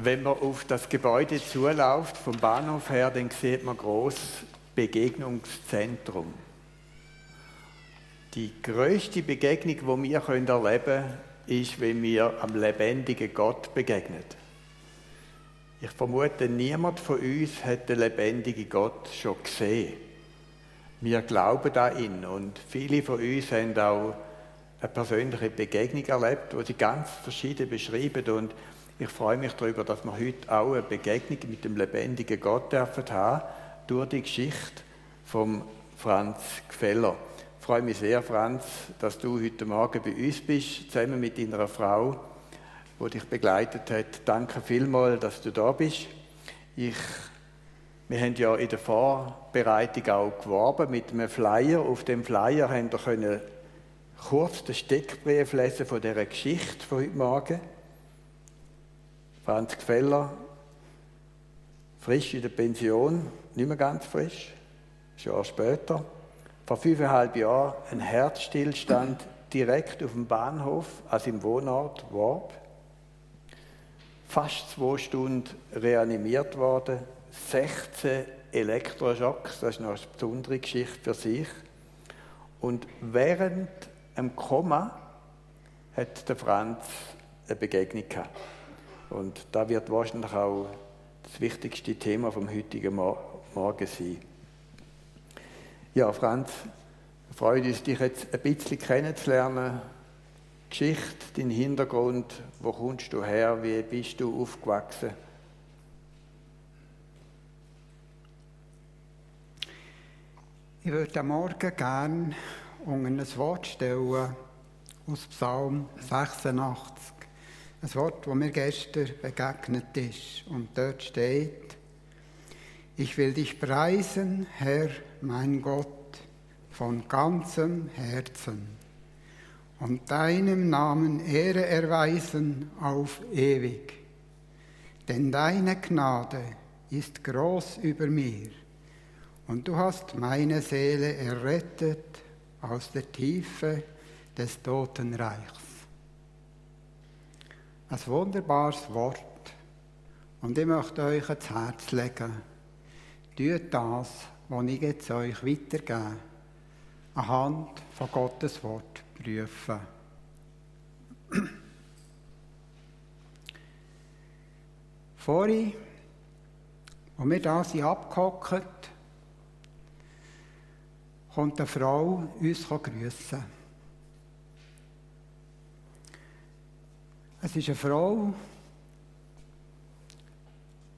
Wenn man auf das Gebäude zuläuft, vom Bahnhof her, dann sieht man groß Begegnungszentrum. Die größte Begegnung, die wir erleben können, ist, wenn wir am lebendigen Gott begegnen. Ich vermute, niemand von uns hat den lebendigen Gott schon gesehen. Wir glauben an ihn und viele von uns haben auch eine persönliche Begegnung erlebt, wo sie ganz verschieden beschreiben und ich freue mich darüber, dass wir heute auch eine Begegnung mit dem lebendigen Gott dürfen haben durch die Geschichte von Franz Gfeller. Ich freue mich sehr, Franz, dass du heute Morgen bei uns bist, zusammen mit deiner Frau wo dich begleitet hat. Danke vielmals, dass du da bist. Ich, wir haben ja in der Vorbereitung auch geworben mit einem Flyer. Auf dem Flyer haben wir kurz den Steckbrief lesen von dieser Geschichte von heute Morgen. Franz Gfeller, frisch in der Pension, nicht mehr ganz frisch, ein Jahr später. Vor fünfeinhalb Jahren ein Herzstillstand direkt auf dem Bahnhof, also im Wohnort Worb fast zwei Stunden reanimiert worden, 16 Elektroschocks, das ist noch eine besondere Geschichte für sich. Und während dem Koma hat der Franz eine Begegnung gehabt. Und da wird wahrscheinlich auch das wichtigste Thema vom heutigen Morgen sein. Ja, Franz, freut uns, dich jetzt ein bisschen kennenzulernen Geschichte, dein Hintergrund, wo kommst du her, wie bist du aufgewachsen? Ich würde am Morgen gerne ein Wort stellen aus Psalm 86. Ein Wort, das mir gestern begegnet ist. Und dort steht, ich will dich preisen, Herr, mein Gott, von ganzem Herzen und deinem Namen Ehre erweisen auf ewig. Denn deine Gnade ist groß über mir, und du hast meine Seele errettet aus der Tiefe des Totenreichs. Ein wunderbares Wort, und ich möchte euch ans Herz legen, tut das, was ich jetzt euch weitergebe, anhand von Gottes Wort prüfen. Vorhin, als wir da sind abgehockt, kommt eine Frau uns grüßen. Es ist eine Frau,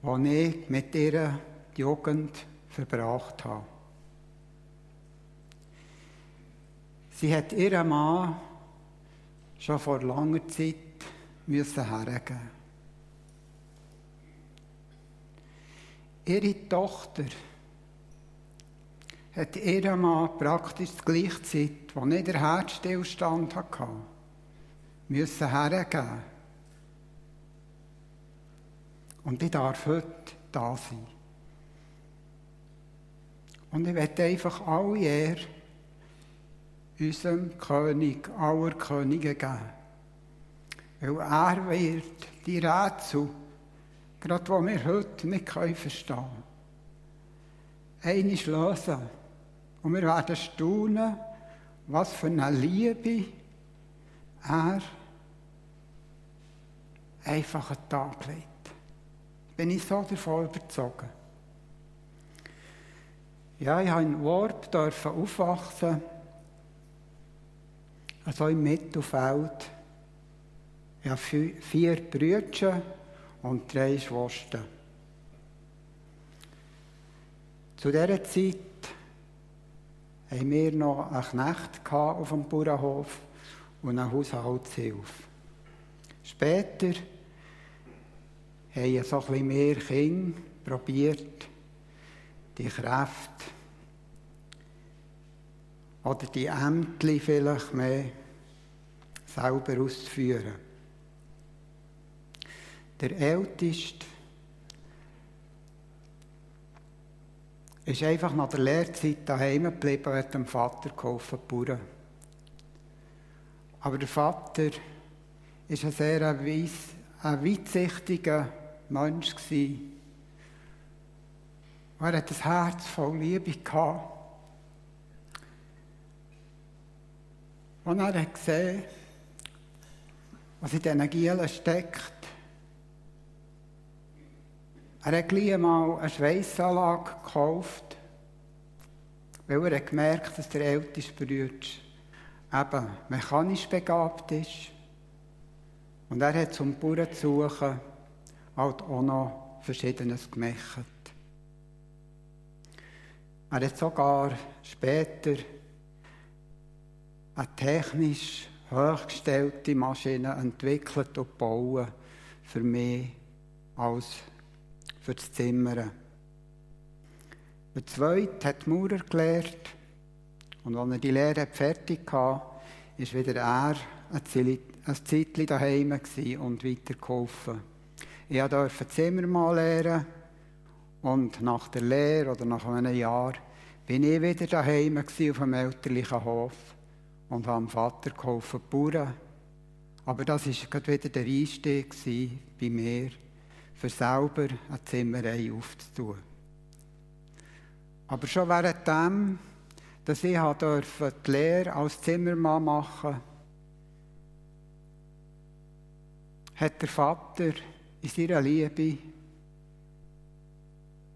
die ich mit ihrer Jugend verbracht habe. Sie hat ihren Mann schon vor langer Zeit müssen hergeben. Ihre Tochter hat ihren Mann praktisch die gleiche Zeit, wo nicht der Herzstillstand hatte, müssen hergeben. Und ich darf heute da sein. Und ich werde einfach alle Ehre unserem König aller Könige geben. Weil er wird die Rätsel, gerade die wir heute nicht verstehen können, lösen. Und wir werden staunen, was für eine Liebe er einfach an den Tag legt. Bin ich so davon überzogen. Ja, ich habe in Wort aufwachsen also im Mittelfeld. Ich habe vier Brüder und drei Schwestern. Zu dieser Zeit hatten wir noch einen Knecht auf dem Bauernhof und eine Haushaltshilfe. Später haben so ein bisschen mehr Kinder probiert, die Kräfte oder die Ämter vielleicht mehr selber auszuführen. Der Älteste ist einfach nach der Lehrzeit daheim geblieben hat dem Vater geholfen, Bauern. Aber der Vater ist ein sehr ein weitsichtiger Mensch. Er hat ein Herz voll Liebe gehabt. Und er hat gesehen, was in diesen Gielen steckt. Er hat gleich mal eine Schweissanlage gekauft, weil er gemerkt hat, dass der älteste Bruder eben mechanisch begabt ist. Und er hat zum Bauern zu suchen halt auch noch Verschiedenes gemacht. Er hat sogar später eine technisch hochgestellte Maschine entwickelt und gebaut für mich als für das Zimmern. Der zweite hat Maurer gelehrt und als er die Lehre fertig hatte, ist wieder er ein Zeitchen daheim und weitergeholfen. Ich durfte Zimmermann lernen und nach der Lehre oder nach einem Jahr bin ich wieder daheim auf dem elterlichen Hof und habe dem Vater geholfen, Bauern. Aber das war wieder der Einstieg bei mir, für selber eine Zimmerei aufzutun. Aber schon währenddem, dass ich die Lehre als Zimmermann machen durfte, hat der Vater in seiner Liebe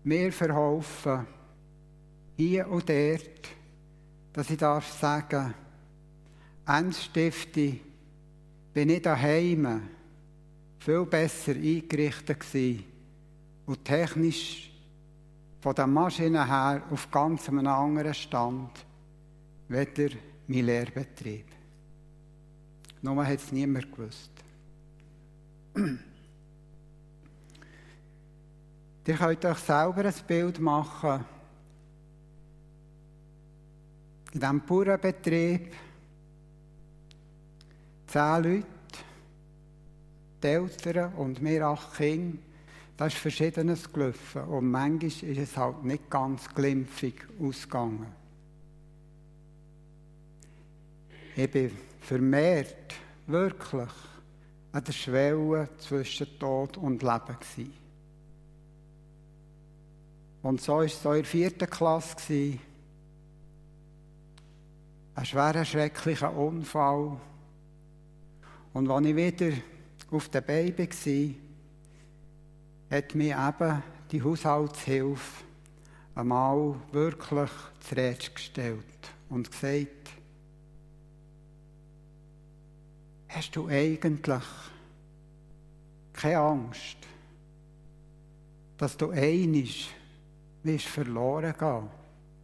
mir verholfen, hier und dort, dass ich darf sagen, Endstifte bin ich daheim viel besser eingerichtet gewesen und technisch von der Maschine her auf ganz einem anderen Stand, weder mein Lehrbetrieb. Nur hat es niemand gewusst. Ihr könnt euch selber ein Bild machen. In diesem Bauernbetrieb zehn Leute, die Eltern und wir acht Kinder, da ist Verschiedenes gelaufen. Und manchmal ist es halt nicht ganz glimpfig ausgegangen. Ich bin vermehrt, wirklich, an der Schwelle zwischen Tod und Leben gewesen. Und so war es so in der vierten Klasse. Ein schwerer, schrecklicher Unfall. Und als ich wieder auf der Beinen war, hat mir eben die Haushaltshilfe einmal wirklich zurecht gestellt und gesagt, hast du eigentlich keine Angst, dass du einig wirst verloren gehen.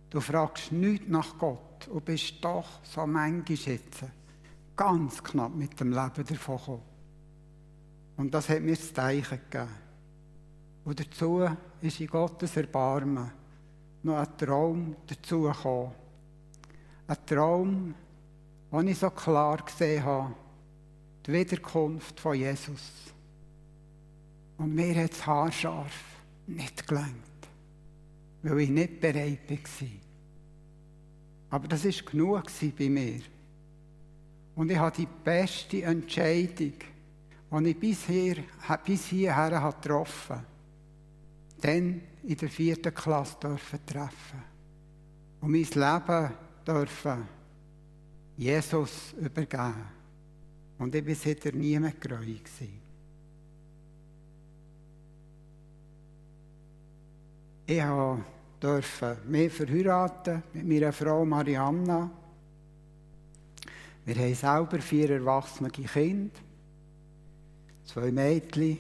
Du fragst nichts nach Gott und bist doch so manchmal jetzt ganz knapp mit dem Leben davon gekommen. Und das hat mir das Zeichen gegeben. Und dazu ist in Gottes Erbarmen noch ein Traum dazugekommen. Ein Traum, den ich so klar gesehen habe, die Wiederkunft von Jesus. Und mir hat es haarscharf nicht gelangt weil ich nicht bereit war. Aber das war genug bei mir. Und ich habe die beste Entscheidung, die ich bisher, bis hierher getroffen habe, dann in der vierten Klasse dürfen treffen. Und mein Leben dürfen Jesus übergeben. Und ich war seitdem nie mehr gereut. Ich durfte mich verheiraten mit meiner Frau Marianna. Wir haben selber vier erwachsene Kinder, zwei Mädchen,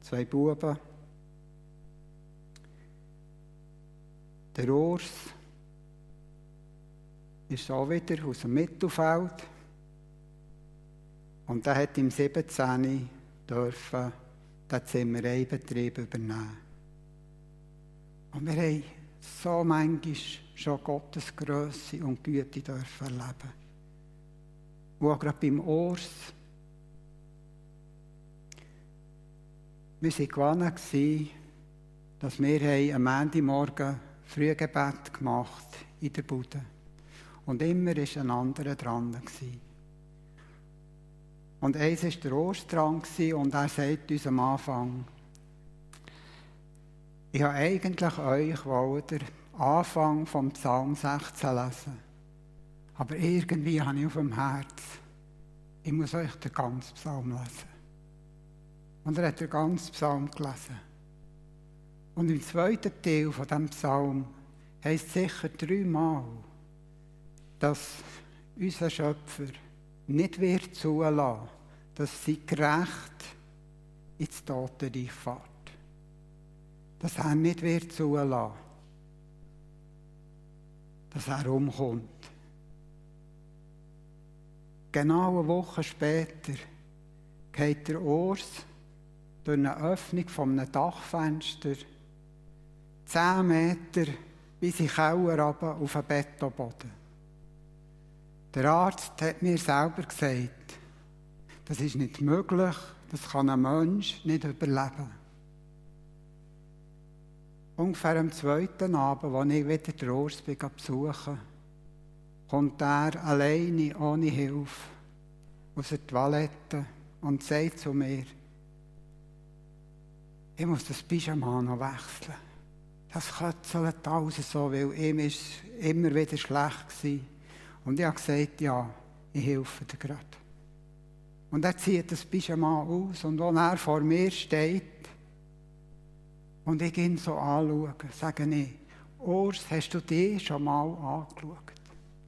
zwei Buben. Der Urs ist auch wieder aus dem Mittelfeld. Und er hat im 17. dürfen den Zimmereibetrieb übernehmen. Und wir haben so manchmal schon Gottes Größe und Güte dürfen erleben. Wo auch gerade beim Urs wir waren gewohnt, dass wir am Montagmorgen Frühgebet gemacht in der Bude. Und immer war ein anderer dran. Und eins war der Urs dran und er sagt uns am Anfang, Ich habe eigentlich euch den Anfang vom Psalm 16 lesen. Aber irgendwie habe ich auf dem Herz, ich muss euch den ganzen Psalm lesen. Und er hat den ganzen Psalm gelesen. Und im zweiten Teil von dem Psalm heißt sicher dreimal, dass unser Schöpfer nicht wird zulassen, dass sie gerecht ins Totenreich fährt. Dass er nicht wird zulassen, dass er umkommt. Genau eine Woche später geht der Urs durch eine Öffnung von einem Dachfenster zehn Meter bis in Keller auf den Betonboden. Der Arzt hat mir selber gesagt, das ist nicht möglich, das kann ein Mensch nicht überleben. Ungefähr am zweiten Abend, als ich wieder den Urs besuchen kommt er alleine, ohne Hilfe, aus der Toilette und sagt zu mir, ich muss das Pyjama noch wechseln. Das kötzelt alles so, weil ihm ist immer wieder schlecht gewesen. Und ich habe gesagt, ja, ich helfe dir gerade. Und er zieht das Pyjama aus und als er vor mir steht und ich ihn so anschaue, sage ich, Urs, hast du dich schon mal angeschaut?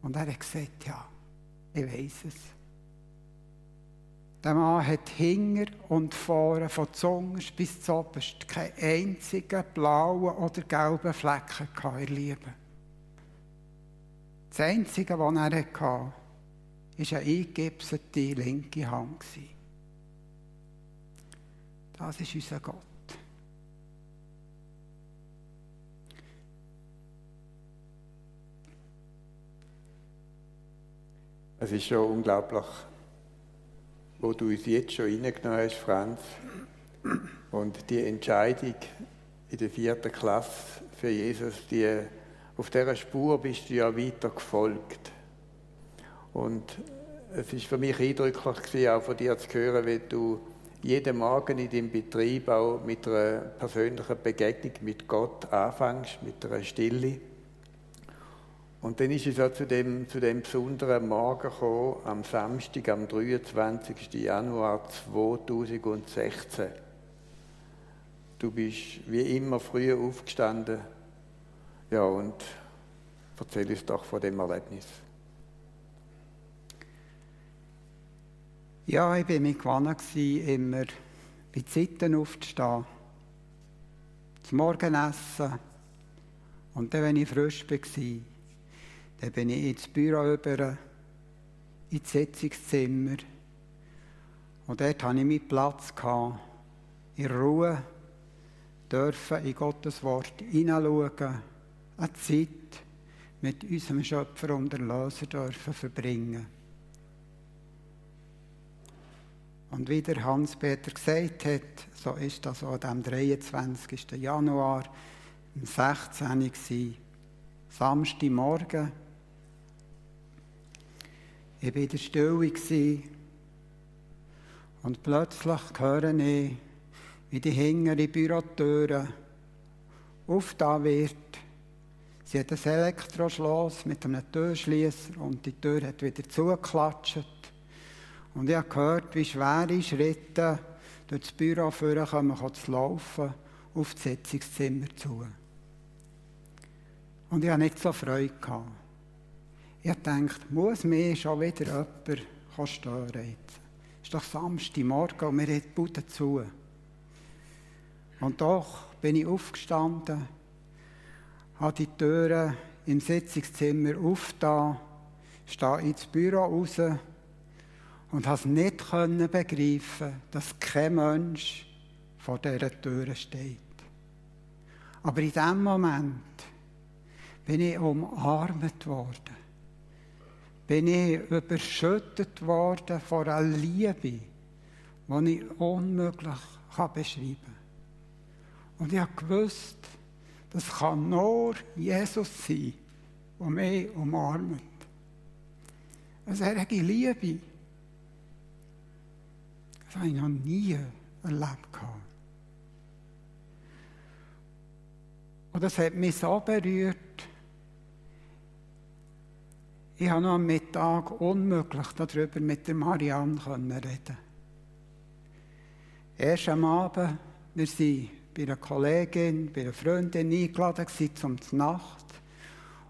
Und er hat gesagt, ja, ich weiß es. Der Mann hat Hinger und vorne von Zunge bis zu oberst keinen einzigen blauen oder gelben Flecken in Liebe. Das Einzige, was er hatte, war eine eingegipselte linke Hand. Das ist unser Gott. Es ist schon unglaublich, wo du uns jetzt schon reingenommen hast, Franz. Und die Entscheidung in der vierten Klasse für Jesus, die, auf dieser Spur bist du ja weiter gefolgt. Und es ist für mich eindrücklich gewesen, auch von dir zu hören, wie du jeden Morgen in deinem Betrieb auch mit einer persönlichen Begegnung mit Gott anfängst, mit einer Stille. Und dann ist es auch zu dem, zu dem besonderen Morgen gekommen, am Samstag, am 23. Januar 2016. Du bist wie immer früher aufgestanden. Ja, und erzähl uns doch von dem Erlebnis. Ja, ich war mir gewohnt, immer bei Zeiten aufzustehen, zum Morgenessen und dann, wenn ich frisch war, dann bin ich ins Büro über, ins Sitzungszimmer. Und dort hatte ich meinen Platz, gehabt, in Ruhe, dürfen in Gottes Wort hineinschauen, eine Zeit mit unserem Schöpfer und Erlöser dürfen verbringen. Und wie der Hans-Peter gesagt hat, so ist das auch am 23. Januar, um 16 Uhr, Samstagmorgen. Ich war in der Stille und plötzlich höre ich, wie die hintere Bürotüre aufgetan wird. Sie hat ein Elektroschloss mit einem Türschließer und die Tür hat wieder zugeklatscht. Und ich habe gehört, wie schwere Schritte durch das Büro kommen, zu laufen, auf das Sitzungszimmer zu. Und ich hatte nicht so Freude. Gehabt. Ich dachte, muss mir schon wieder jemand stören jetzt? Es ist doch Samstagmorgen und wir haben die zu. Und doch bin ich aufgestanden, habe die Türen im Sitzungszimmer aufgetan, stehe ins Büro raus und konnte nicht begreifen, dass kein Mensch vor dieser Tür steht. Aber in dem Moment bin ich umarmt worden bin ich überschüttet worden von einer Liebe, die ich unmöglich beschreiben kann. Und ich habe gewusst, das kann nur Jesus sein, der mich umarmt. Eine solche Liebe, das habe ich noch nie erlebt. Und das hat mich so berührt. Ich habe noch am Mittag unmöglich darüber mit der Marianne reden. Erst am Abend, wir waren bei einer Kollegin, bei einer Freundin eingeladen zum Nacht.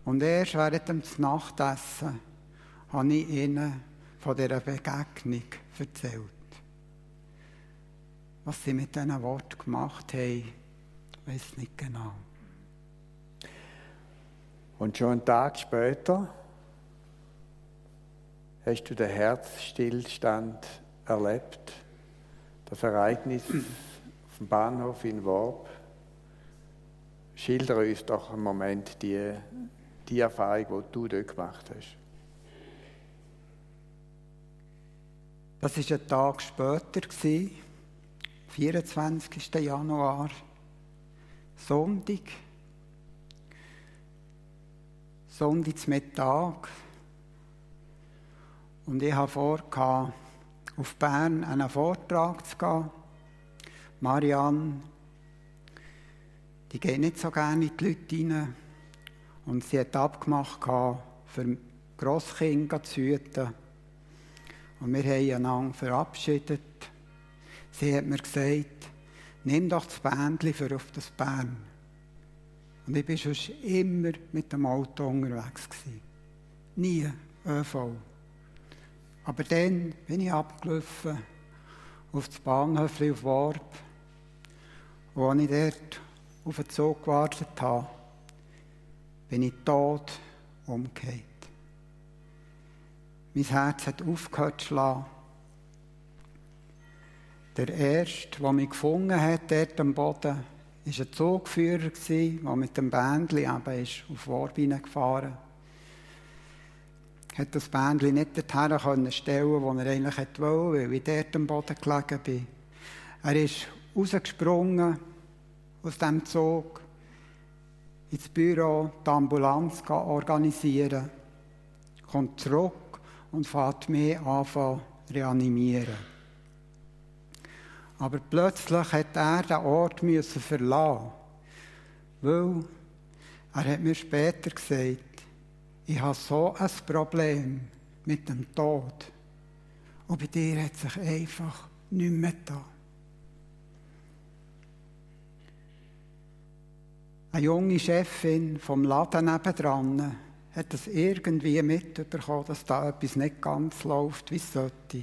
Und erst während dem Nachtessen habe ich ihnen von dieser Begegnung erzählt. Was sie mit diesen Worten gemacht haben, weiß ich nicht genau. Und schon einen Tag später hast du den Herzstillstand erlebt, das Ereignis auf dem Bahnhof in Worb. Schilder uns doch einen Moment die, die Erfahrung, die du dort gemacht hast. Das war ein Tag später, 24. Januar, Sonntag. Sonntagsmittag. Und ich habe vor, auf Bern einen Vortrag zu gehen. Marianne, die geht nicht so gerne in die Leute rein. Und sie hat abgemacht, für Grosskinder zu hüten. Und wir haben einander verabschiedet. Sie hat mir gesagt, nimm doch das Bändchen für auf das Bern. Und ich war sonst immer mit dem Auto unterwegs. Gewesen. Nie ÖV. Aber dann bin ich abgelaufen auf das Bahnhof auf Warp. Als ich dort auf den Zug gewartet habe, bin ich tot umgekehrt. Mein Herz hat aufgehört zu schlagen. Der Erste, der mich gefunden hat, dort am Boden, war ein Zugführer, der mit dem Bändchen auf Warbine gefahren ist. Er das Bändchen nicht dorthin stellen wo er eigentlich wollte, weil ich dort am Boden gelegen bin. Er ist rausgesprungen aus dem Zug ins Büro, die Ambulanz organisieren, kommt zurück und fährt mich an zu reanimieren. Aber plötzlich hat er den Ort müssen verlassen, weil er hat mir später gesagt, ich habe so ein Problem mit dem Tod. Und bei dir hat sich einfach nichts mehr getan. Eine junge Chefin vom Laden nebenan hat es irgendwie mitbekommen, dass da etwas nicht ganz läuft, wie es sollte.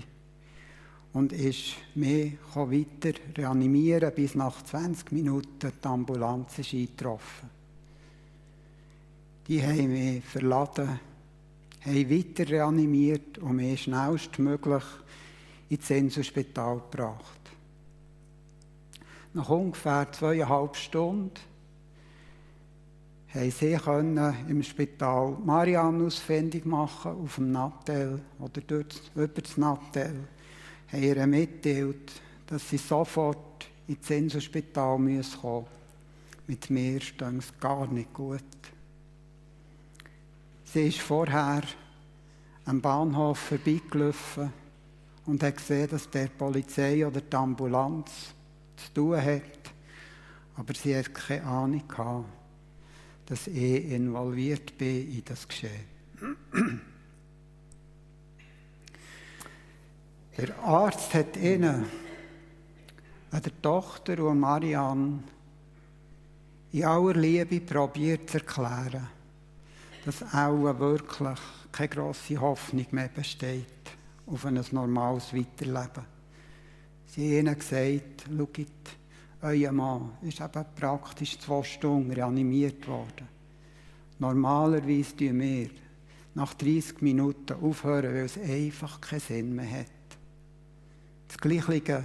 Und ist mich weiter reanimieren, bis nach 20 Minuten die Ambulanz ist eingetroffen. Die haben mich verladen, haben weiter reanimiert und mich schnellstmöglich ins Inselspital gebracht. Nach ungefähr zweieinhalb Stunden haben sie im Spital Marianne ausfindig machen auf dem Nattel oder dort über das Nattel. Haben ihr mitteilt, dass sie sofort ins Inselspital kommen müssen. Mit mir steht es gar nicht gut. Sie ist vorher am Bahnhof vorbeigelaufen und hat gesehen, dass der Polizei oder die Ambulanz zu tun hat. Aber sie hat keine Ahnung gehabt dass ich involviert bin in das Geschehen. Der Arzt hat ihnen, der Tochter und Marianne, in aller Liebe probiert zu erklären, dass auch wirklich keine grosse Hoffnung mehr besteht auf ein normales Weiterleben. Sie haben ihnen gesagt, schaut, euer Mann ist eben praktisch zwei Stunden reanimiert worden. Normalerweise tun wir nach 30 Minuten aufhören, weil es einfach keinen Sinn mehr hat. Das Gleiche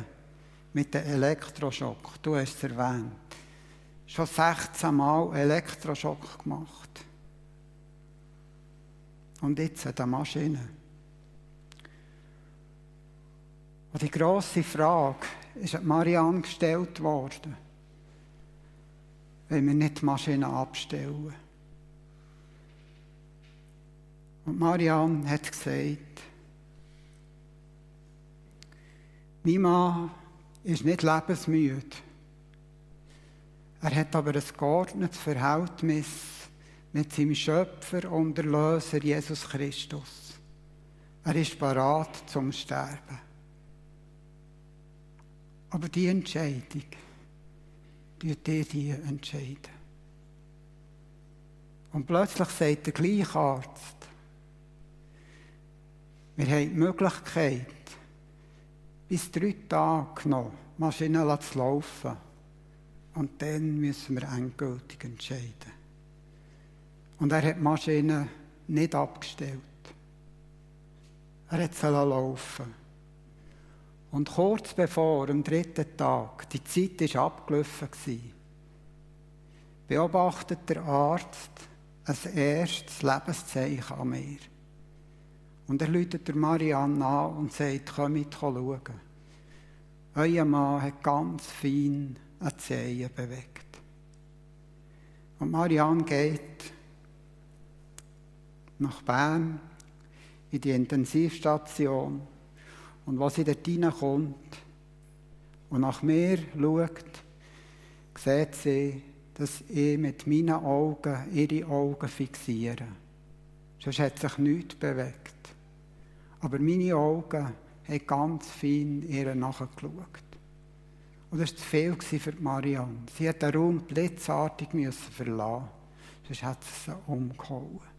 mit dem Elektroschock, du hast es erwähnt. Schon 16 Mal Elektroschock gemacht. Und jetzt hat eine Maschine. Und die grosse Frage, ist Marianne gestellt worden, wenn wir nicht die Maschine abstellen. Und Marianne hat gesagt, mein Mann ist nicht lebensmüde. Er hat aber ein geordnetes Verhältnis mit seinem Schöpfer und Erlöser Jesus Christus. Er ist bereit zum Sterben. Aber die Entscheidung, die ihr die entscheiden. Und plötzlich sagt der gleiche Arzt, wir haben die Möglichkeit, bis drei Tage noch Maschinen zu laufen. Und dann müssen wir endgültig entscheiden. Und er hat die Maschine nicht abgestellt. Er hat sie laufen. Und kurz bevor, am dritten Tag, die Zeit war abgelaufen, beobachtet der Arzt ein erstes Lebenszeichen an mir. Und er läutet der Marianne an und sagt, komm mit schauen. Euer Mann hat ganz fein eine Zehe bewegt. Und Marianne geht nach Bern in die Intensivstation und was sie dort reinkommt und nach mir schaut, sieht sie, dass ich mit meinen Augen ihre Augen fixiere. Sonst hat sich nichts bewegt. Aber meine Augen haben ganz fein ihr nachgeschaut. Und das war zu viel für Marianne. Sie hat den Raum blitzartig verlassen. Sonst hat sie sie umgehauen.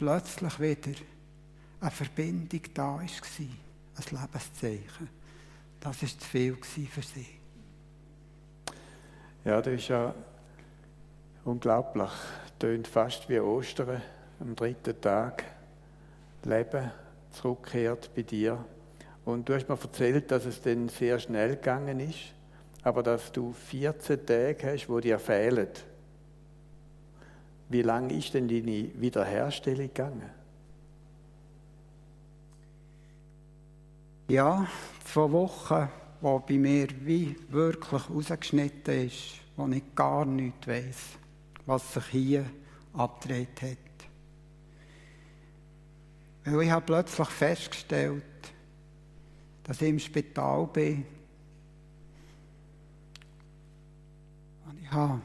Plötzlich wieder eine Verbindung da war. Ein Lebenszeichen. Das war zu viel für sie. Ja, das ist ja unglaublich. Tönt fast wie Ostern am dritten Tag. Leben zurückkehrt bei dir. Und du hast mir erzählt, dass es dann sehr schnell gegangen ist, aber dass du 14 Tage hast, wo dir fehlen. Wie lange ist denn deine Wiederherstellung gegangen? Ja, zwei Wochen, wo bei mir wie wirklich rausgeschnitten ist, wo ich gar nichts weiß, was sich hier abgedreht hat. Weil ich habe plötzlich festgestellt, dass ich im Spital bin. Und ich habe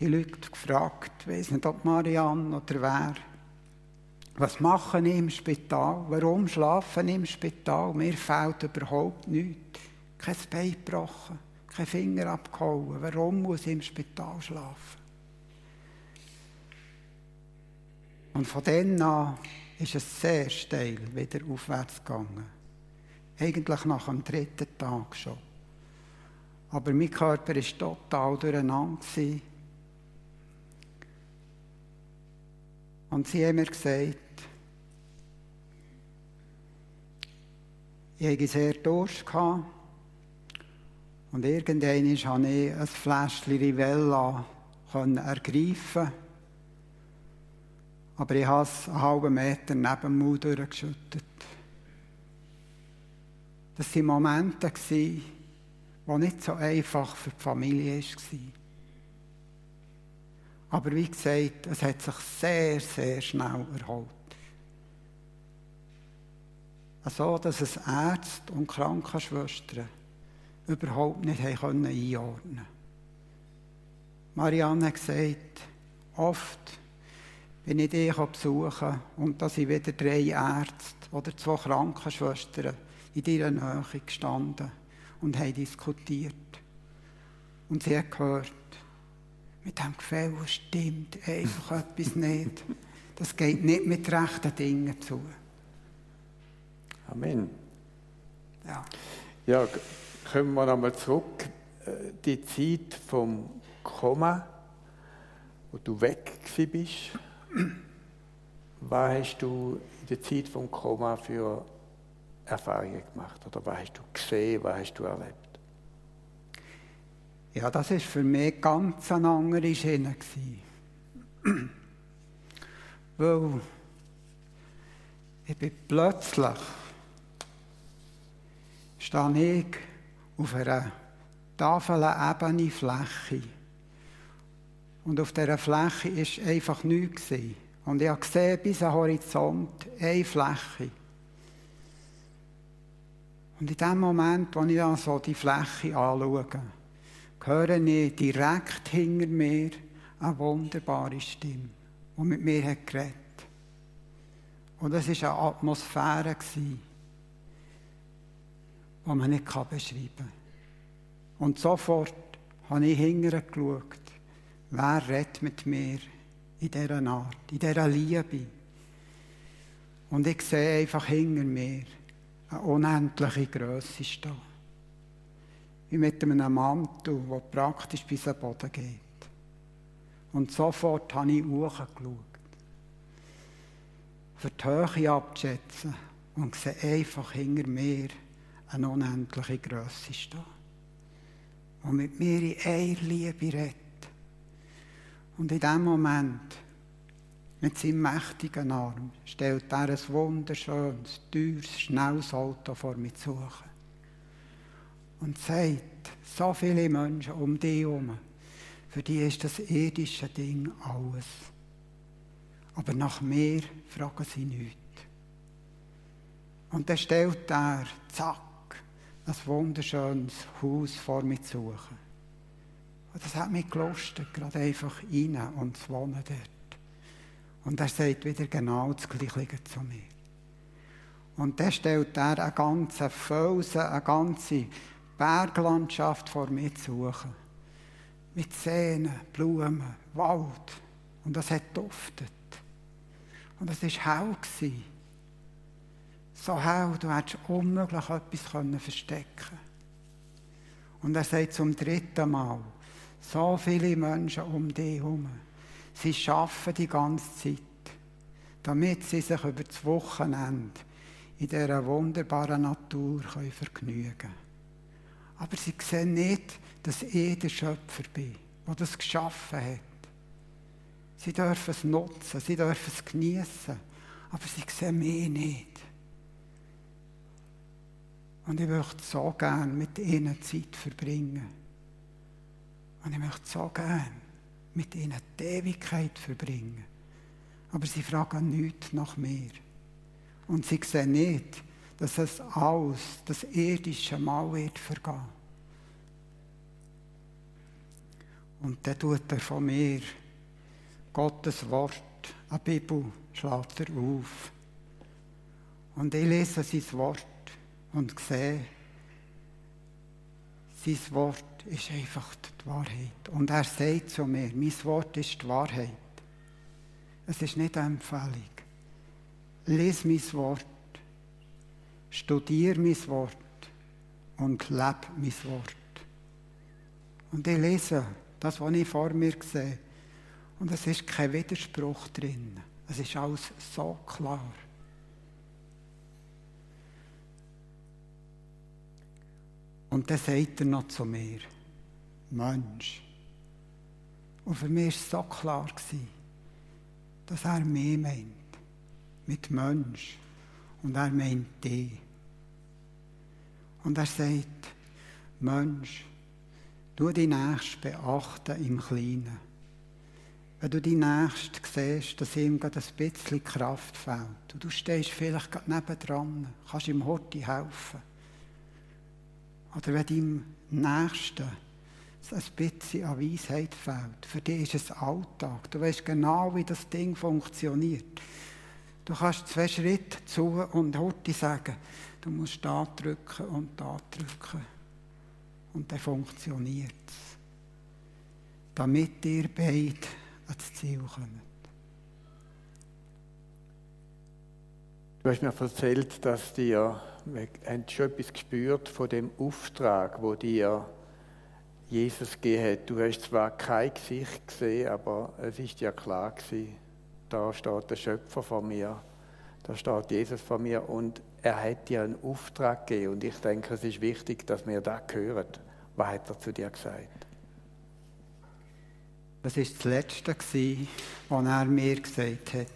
die Leute gefragt, ich weiß nicht, ob Marianne oder wer, was machen ich im Spital? Warum schlafen im Spital? Mir fehlt überhaupt nichts. Kein Bein gebrochen, kein Finger abgehauen. Warum muss ich im Spital schlafen? Und von dann an ist es sehr steil wieder aufwärts gegangen. Eigentlich nach dem dritten Tag schon. Aber mein Körper war total durcheinander. Und sie haben mir gesagt, ich hatte sehr Durst. Und irgendwann konnte ich ein Fläschchen Rivella ergreifen. Aber ich habe es einen halben Meter neben dem Mund durchgeschüttet. Das waren Momente, die nicht so einfach für die Familie waren. Aber wie gesagt, es hat sich sehr, sehr schnell erholt. So, dass es Ärzte und Krankenschwestern überhaupt nicht einordnen konnten. Marianne hat gesagt, oft bin ich dich besuchen und da sind wieder drei Ärzte oder zwei Krankenschwestern in deiner Nähe gestanden und haben diskutiert. Und sie hat gehört, mit dem Gefühl stimmt einfach etwas nicht. Das geht nicht mit rechten Dingen zu. Amen. Ja. Ja, kommen wir nochmal zurück. Äh, die Zeit vom Koma, wo du weg bist, was hast du in der Zeit vom Koma für Erfahrungen gemacht? Oder was hast du gesehen, was hast du erlebt? Ja, das war für mich ganz eine andere Schiene. Weil ich bin plötzlich stehe ich auf einer tafelebene Fläche. Und auf dieser Fläche war einfach nichts. Und ich gesehen, bis am Horizont eine Fläche. Und in dem Moment, wo ich dann so die Fläche anschaue, höre ich direkt hinter mir eine wunderbare Stimme, die mit mir hat geredet Und es war eine Atmosphäre, die man nicht beschreiben kann. Und sofort habe ich hinterher geschaut, wer redet mit mir in dieser Art, in dieser Liebe. Und ich sehe einfach hinter mir eine unendliche Größe stehen. Wie mit einem Mantel, der praktisch bis am Boden geht. Und sofort habe ich hochgeschaut. Für die Höhe abzuschätzen und sehe einfach hinter mir eine unendliche Größe stehen. Und mit mir in einer Liebe redet. Und in dem Moment mit seinem mächtigen Arm stellt er ein wunderschönes, teures, schnelles Auto vor mir zu. Und sagt, so viele Menschen um dich herum, für die ist das irdische Ding alles. Aber nach mir fragen sie nichts. Und dann stellt er, zack, ein wunderschönes Haus vor mir zu suchen. Und das hat mich gelustet, gerade einfach rein und zu wohnen dort. Und er sagt wieder genau das Gleiche zu mir. Und dann stellt er eine ganze Felsen, eine ganze Berglandschaft vor mir zu suchen. Mit Seen, Blumen, Wald. Und das hat duftet. Und es war hell. So hell, du hättest unmöglich etwas verstecken können. Und er sagt zum dritten Mal, so viele Menschen um dich herum Sie arbeiten die ganze Zeit, damit sie sich über das Wochenende in dieser wunderbaren Natur vergnügen können. Aber sie sehen nicht, dass ich der Schöpfer bin, der das geschaffen hat. Sie dürfen es nutzen, sie dürfen es genießen, aber sie sehen mich nicht. Und ich möchte so gerne mit ihnen Zeit verbringen. Und ich möchte so gerne mit ihnen die Ewigkeit verbringen. Aber sie fragen nichts nach mir. Und sie sehen nicht, dass es alles, das irdische Mal wird vergehen. Und dann tut er von mir Gottes Wort, eine Bibel, schlägt er auf. Und ich lese sein Wort und sehe, sein Wort ist einfach die Wahrheit. Und er sagt zu mir, mein Wort ist die Wahrheit. Es ist nicht eine Empfehlung. Lies mein Wort, studier mein Wort und lebe mein Wort. Und ich lese das, was ich vor mir sehe. Und es ist kein Widerspruch drin. Es ist alles so klar. Und dann sagt er noch zu mir, Mensch. Und für mich war es so klar, dass er mich meint. Mit Mensch. Und er meint dich. Und er sagt, Mensch, du die Nächsten beachten im Kleinen. Wenn du die Nächsten siehst, dass ihm gerade ein bisschen Kraft fehlt und du stehst vielleicht gerade nebendran, kannst ihm heute helfen. Oder wenn deinem Nächsten ein bisschen an Weisheit fehlt, für dich ist es Alltag. Du weißt genau, wie das Ding funktioniert. Du kannst zwei Schritte zu und heute sagen, du musst da drücken und da drücken. Und dann funktioniert es. Damit ihr beide ans Ziel kommt. Du hast mir erzählt, dass dir schon etwas gespürt von dem Auftrag, wo dir Jesus gegeben hat. Du hast zwar kein Gesicht gesehen, aber es ist dir klar gewesen, da steht der Schöpfer vor mir, da steht Jesus vor mir und er hat dir einen Auftrag gegeben. Und ich denke, es ist wichtig, dass wir das hören. Was hat er zu dir gesagt? Das war das Letzte, was er mir gesagt hat.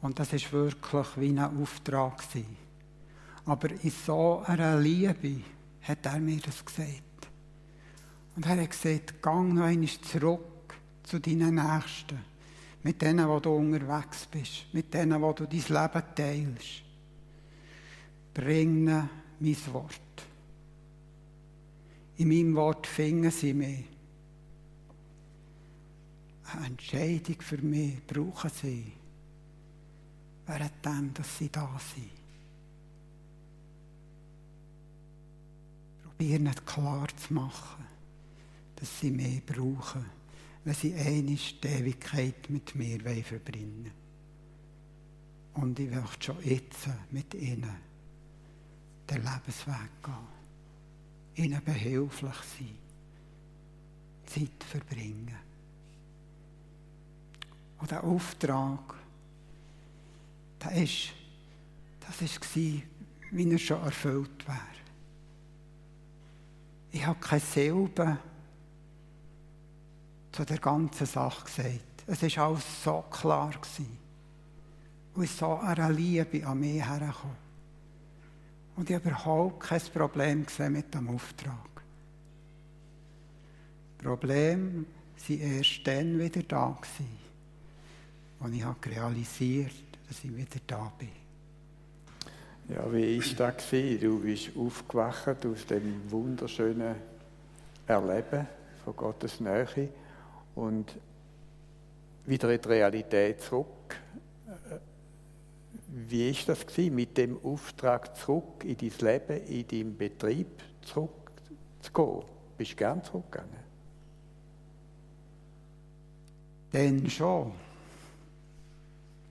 Und das ist wirklich wie ein Auftrag. Aber in so einer Liebe hat er mir das gesagt. Und er hat gesagt, gang noch einmal zurück zu deinen Nächsten. Mit denen, wo du unterwegs bist. Mit denen, wo du dein Leben teilst. Bring mein Wort. In meinem Wort finden sie mich. Eine Entscheidung für mich brauchen sie, währenddem, dass sie da sind. Probier nicht klar zu machen, dass sie mehr brauchen, wenn sie eine die Ewigkeit mit mir verbringen wollen. Und ich möchte schon jetzt mit ihnen den Lebensweg gehen. Ihnen behilflich sein. Zeit verbringen. Und der Auftrag, der ist, das war, wie er schon erfüllt wäre. Ich habe keine Silbe zu der ganzen Sache gesagt. Es war alles so klar. Gewesen und so eine Liebe an mich hergekommen. Und ich habe überhaupt kein Problem gesehen mit dem Auftrag. Problem war erst dann wieder da, gewesen, als ich realisiert habe, dass ich wieder da bin. Ja, wie war das? Du bist aufgewacht aus dem wunderschönen Erleben von Gottes Nähe und wieder in die Realität zurück wie ist das gewesen, mit dem Auftrag zurück in dein Leben, in deinen Betrieb zurückzugehen? Bist du gern zurückgegangen? Dann schon.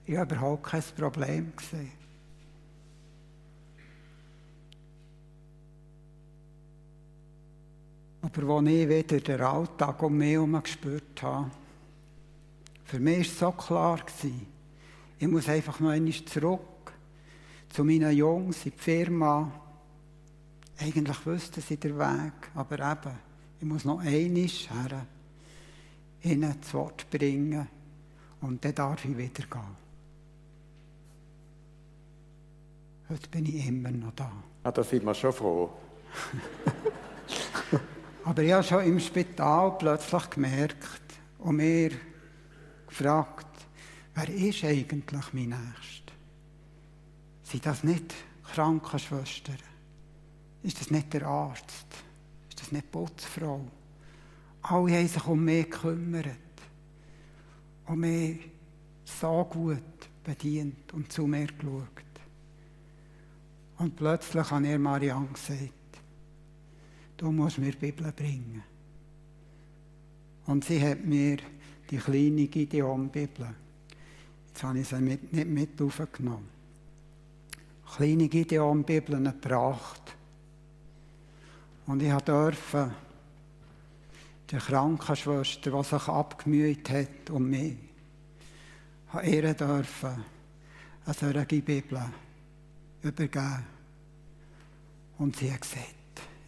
Ich habe überhaupt kein Problem gesehen. Aber als ich wieder den Alltag um mich herum gespürt habe, für mich war es so klar, gewesen, ich muss einfach noch einmal zurück zu meinen Jungs in die Firma. Eigentlich wüssten sie den Weg, aber eben, ich muss noch einmal her, ihnen zu Wort bringen und dann darf ich wieder gehen. Heute bin ich immer noch da. Ah, da sind wir schon froh. aber ich habe schon im Spital plötzlich gemerkt und mir gefragt, Wer ist eigentlich mein Nächster? Sind das nicht Krankenschwestern? Ist das nicht der Arzt? Ist das nicht die Putzfrau? Alle haben sich um mich gekümmert. Und mich so gut bedient und zu mir geschaut. Und plötzlich hat er Marianne gesagt, du musst mir die Bibel bringen. Und sie hat mir die kleine Gideon-Bibel Jetzt habe ich sie mit, nicht mit aufgenommen. Kleine Gideon-Bibeln gebracht. Und ich durfte der Krankenschwester, die sich abgemüht hat um mich, habe ihr dürfen eine solche Bibel übergeben. Und sie hat gesagt,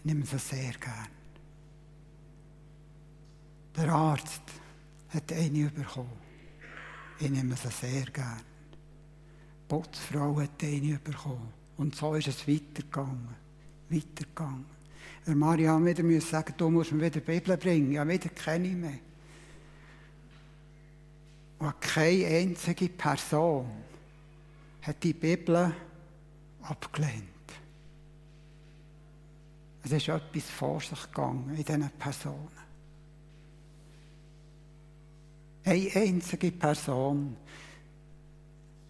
nehme sie sehr gern. Der Arzt hat eine bekommen. Ich nehme sie sehr gern. Die Putzfrau hat eine bekommen. Und so ist es weitergegangen. Weitergegangen. Der Marianne wieder sagen, du musst mir wieder die Bibel bringen. Ja, wieder kenne ich mehr. Und keine einzige Person hat die Bibel abgelehnt. Es ist etwas vor sich gegangen in diesen Personen. Eine einzige Person,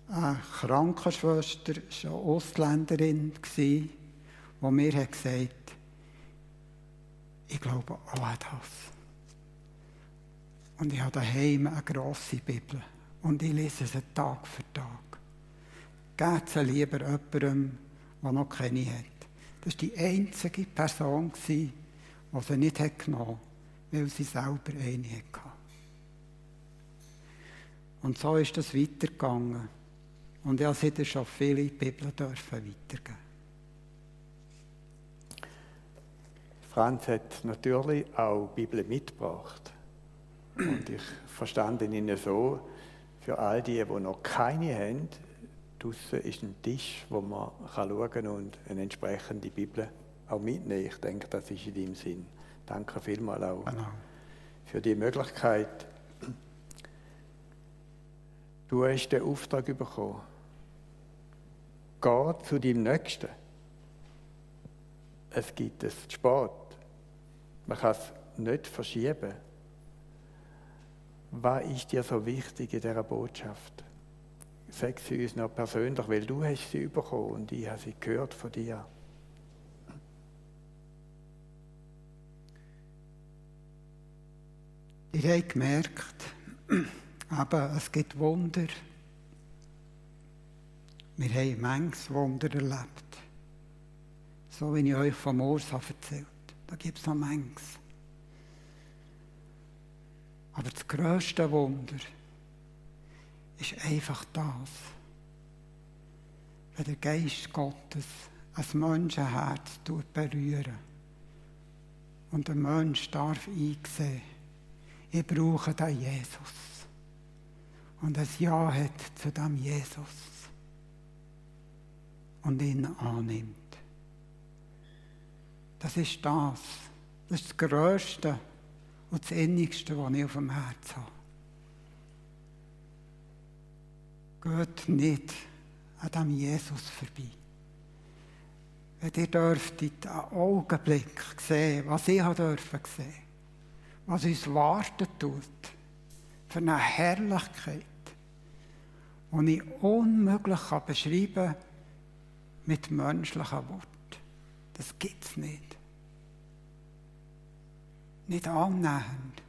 eine Krankenschwester, eine Ausländerin, die mir gesagt hat, ich glaube auch das. Und ich habe daheim eine grosse Bibel und ich lese sie Tag für Tag. Gebt sie lieber jemandem, der noch keine hat. Das war die einzige Person, die sie nicht genommen hat, weil sie selber eine hatte. Und so ist das weitergegangen. Und ich habe schon viele Bibeln weitergeben. Franz hat natürlich auch Bibel mitgebracht. Und ich verstand ihn so, für all die, die noch keine haben, draußen ist ein Tisch, wo man schauen kann und eine entsprechende Bibel auch mitnehmen. Ich denke, das ist in deinem Sinn. Danke vielmals auch genau. für die Möglichkeit, Du hast den Auftrag bekommen. Geh zu deinem Nächsten. Es gibt es spät. Man kann es nicht verschieben. Was ist dir so wichtig in dieser Botschaft? Sag sie uns noch persönlich, weil du hast sie bekommen und ich habe sie gehört von dir. Ich habe gemerkt, aber es gibt Wunder. Wir haben manches Wunder erlebt. So wie ich euch vom Urs erzählt Da gibt es noch manches. Aber das grösste Wunder ist einfach das. Wenn der Geist Gottes ein Menschenherz berühren und der Mensch darf einsehen, ich brauche den Jesus. Und ein Ja hat zu dem Jesus. Und ihn annimmt. Das ist das. Das ist das Größte und das Innigste, was ich auf dem Herzen habe. Geht nicht an dem Jesus vorbei. Wenn ihr dürftet einen Augenblick sehen, was ich dürfen sehen was uns warten tut, für eine Herrlichkeit, die ich unmöglich beschreiben kann mit menschlichen Worten. Das gibt es nicht. Nicht annähernd.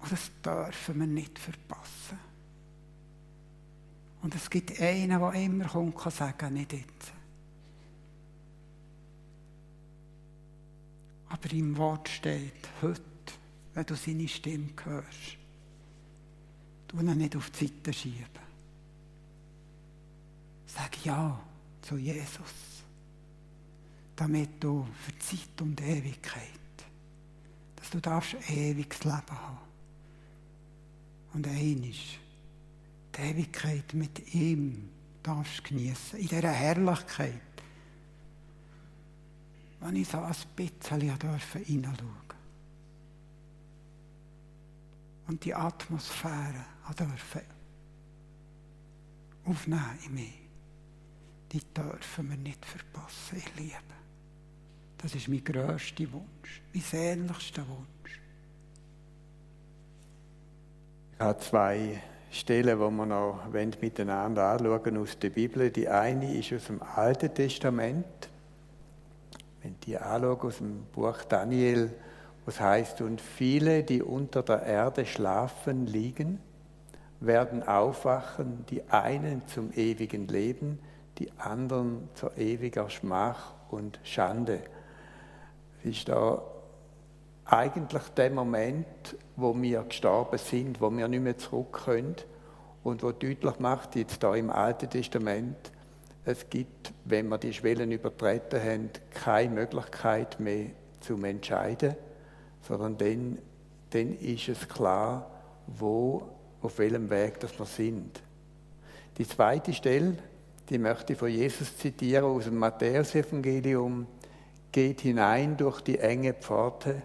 Und das dürfen wir nicht verpassen. Und es gibt einen, der immer kommt, kann sagen, nicht jetzt. Aber im Wort steht, heute, wenn du seine Stimme hörst, du ihn nicht auf die Seite schieben. Sag Ja zu Jesus, damit du für Zeit und Ewigkeit, dass du darfst ewiges Leben haben. Und einisch, die Ewigkeit mit ihm darfst genießen, in dieser Herrlichkeit wenn ich so ein bisschen hineinschauen durfte. Und die Atmosphäre durfte aufnehmen in mir. Die dürfen wir nicht verpassen, ich liebe. Das ist mein grösster Wunsch, mein sehnlichster Wunsch. Ich habe zwei Stellen, die wir noch miteinander anschauen aus der Bibel. Die eine ist aus dem Alten Testament wenn die anschauen aus dem Buch Daniel, was heißt, und viele, die unter der Erde schlafen, liegen, werden aufwachen, die einen zum ewigen Leben, die anderen zur ewiger Schmach und Schande. Es ist da eigentlich der Moment, wo wir gestorben sind, wo wir nicht mehr zurück können und wo deutlich macht, jetzt da im Alten Testament, es gibt, wenn wir die Schwellen übertreten haben, keine Möglichkeit mehr zum Entscheiden, sondern dann, dann ist es klar, wo, auf welchem Weg das wir sind. Die zweite Stelle, die möchte ich von Jesus zitieren aus dem Matthäusevangelium. Geht hinein durch die enge Pforte,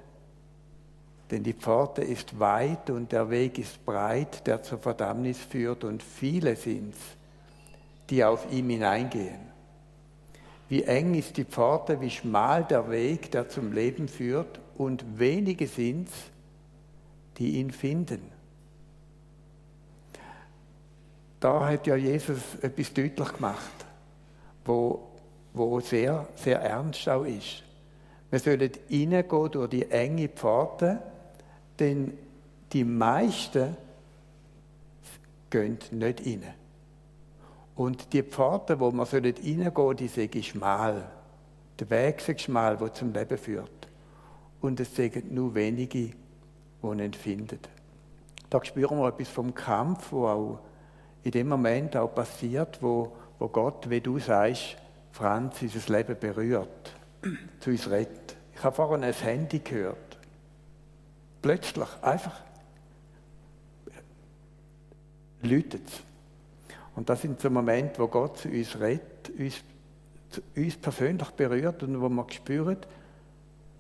denn die Pforte ist weit und der Weg ist breit, der zur Verdammnis führt, und viele sind's, die auf ihm hineingehen. Wie eng ist die Pforte, wie schmal der Weg, der zum Leben führt, und wenige sind es, die ihn finden. Da hat ja Jesus etwas deutlich gemacht, wo, wo sehr, sehr ernst auch ist. Wir sollen reingehen durch die enge Pforte, denn die meisten gehen nicht rein. Und die Pforte, wo man reingehen soll, die sind schmal. Der Weg ist schmal, der zum Leben führt. Und es sind nur wenige, die ihn finden. Da spüren wir etwas vom Kampf, wo auch in dem Moment auch passiert, wo, wo Gott, wie du sagst, Franz, unser Leben berührt, zu uns rettet. Ich habe vorhin ein Handy gehört. Plötzlich, einfach, läutet. Und das sind so Momente, wo Gott zu uns redet, uns, uns persönlich berührt und wo man spürt,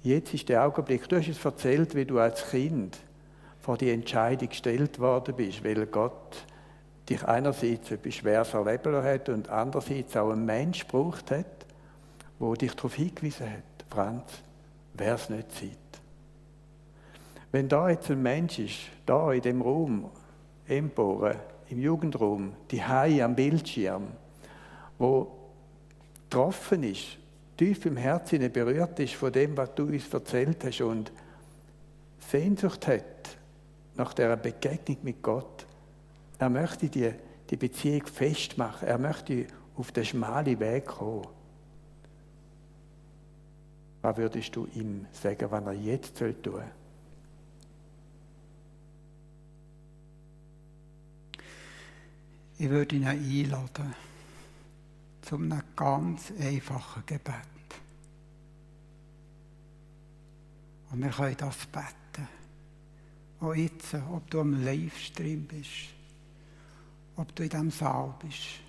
jetzt ist der Augenblick. Du hast es erzählt, wie du als Kind vor die Entscheidung gestellt worden bist, weil Gott dich einerseits etwas Schweres erleben hat und andererseits auch einen Mensch gebraucht hat, wo dich darauf hingewiesen hat, Franz, wäre es nicht Zeit. Wenn da jetzt ein Mensch ist, da in dem Raum, Emporen, im Jugendraum, die Hai am Bildschirm, wo getroffen ist, tief im Herzen berührt ist von dem, was du uns erzählt hast und Sehnsucht hat nach der Begegnung mit Gott. Er möchte die, die Beziehung festmachen. Er möchte auf den schmalen Weg kommen. Was würdest du ihm sagen, was er jetzt tun soll? Ich würde ihn einladen zu einem ganz einfachen Gebet. Und wir können das beten. Auch jetzt, ob du am Livestream bist, ob du in diesem Saal bist,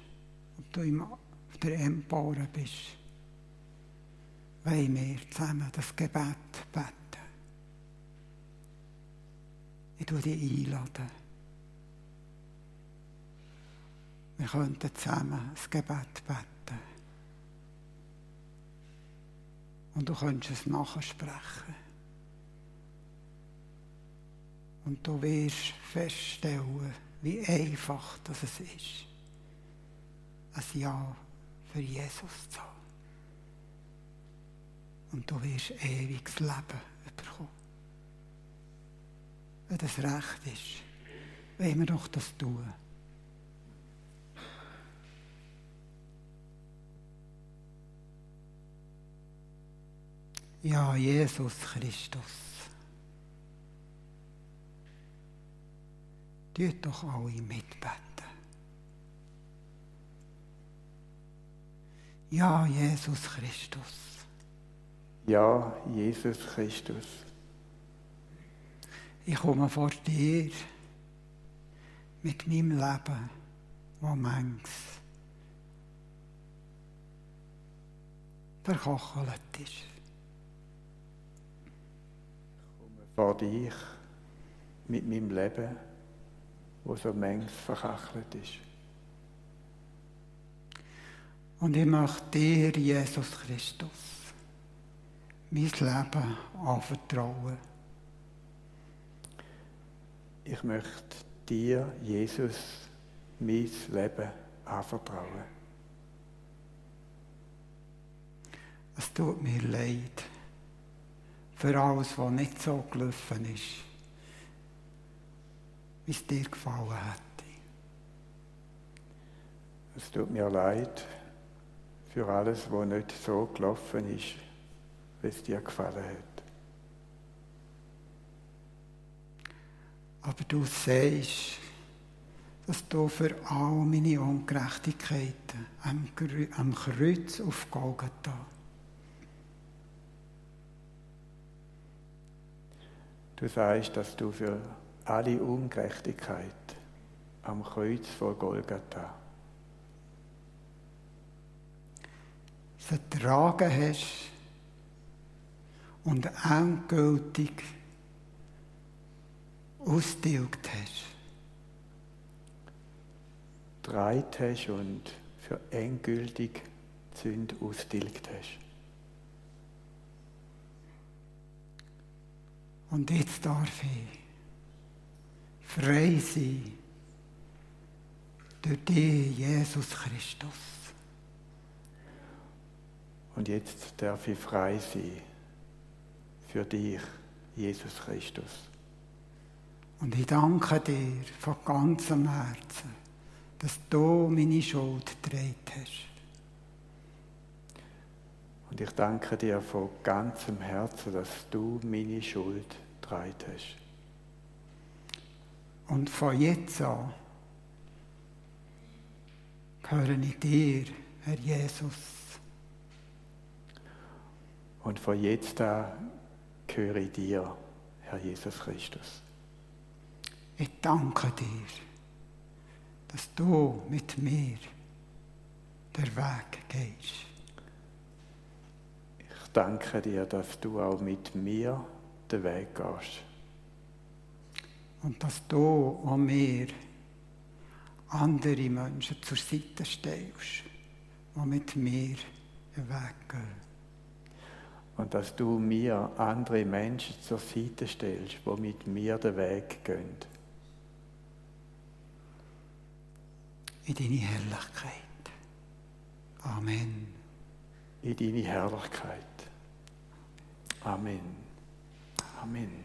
ob du auf der Empore bist, wollen wir zusammen das Gebet beten. Ich tue dich einladen. Wir könnten zusammen das Gebet beten. Und du könntest es nachsprechen. Und du wirst feststellen, wie einfach das ist, ein Ja für Jesus zu haben. Und du wirst ewiges Leben bekommen. Wenn das recht ist, wollen wir doch das tun. Ja, Jesus Christus. Tut doch alle mitbeten. Ja, Jesus Christus. Ja, Jesus Christus. Ich komme vor dir mit meinem Leben, wo manches verkochelt ist. Ich vor dich mit meinem Leben, wo so manches verkachelt ist. Und ich möchte dir, Jesus Christus, mein Leben anvertrauen. Ich möchte dir, Jesus, mein Leben anvertrauen. Es tut mir leid für alles, was nicht so gelaufen ist wie es dir gefallen hätte. Es tut mir leid für alles, was nicht so gelaufen ist, wie es dir gefallen hat. Aber du siehst, dass du für all meine Ungerechtigkeiten am, Kreuz auf Golgatha Du sagst, dass du für alle Ungerechtigkeit am Kreuz vor Golgatha. Es ertragen hast und endgültig ausgetilgt hast. Dreit hast und für endgültig Sünde austilgt hast. Und jetzt darf ich frei sein durch dich, Jesus Christus. Und jetzt darf ich frei sein für dich, Jesus Christus. Und ich danke dir von ganzem Herzen, dass du meine Schuld getragen hast. Und ich danke dir von ganzem Herzen, dass du meine Schuld getragen hast. Und von jetzt an gehöre ich dir, Herr Jesus. Und von jetzt an gehöre ich dir, Herr Jesus Christus. Ich danke dir, dass du mit mir der Weg gehst. Ich danke dir, dass du auch mit mir den Weg gehst und dass du auch mir andere Menschen zur Seite stellst, die mit mir einen Weg gehen. Und dass du mir andere Menschen zur Seite stellst, die mit mir den Weg gehen. In deine Herrlichkeit. Amen. In deine Herrlichkeit. Amen. Amen.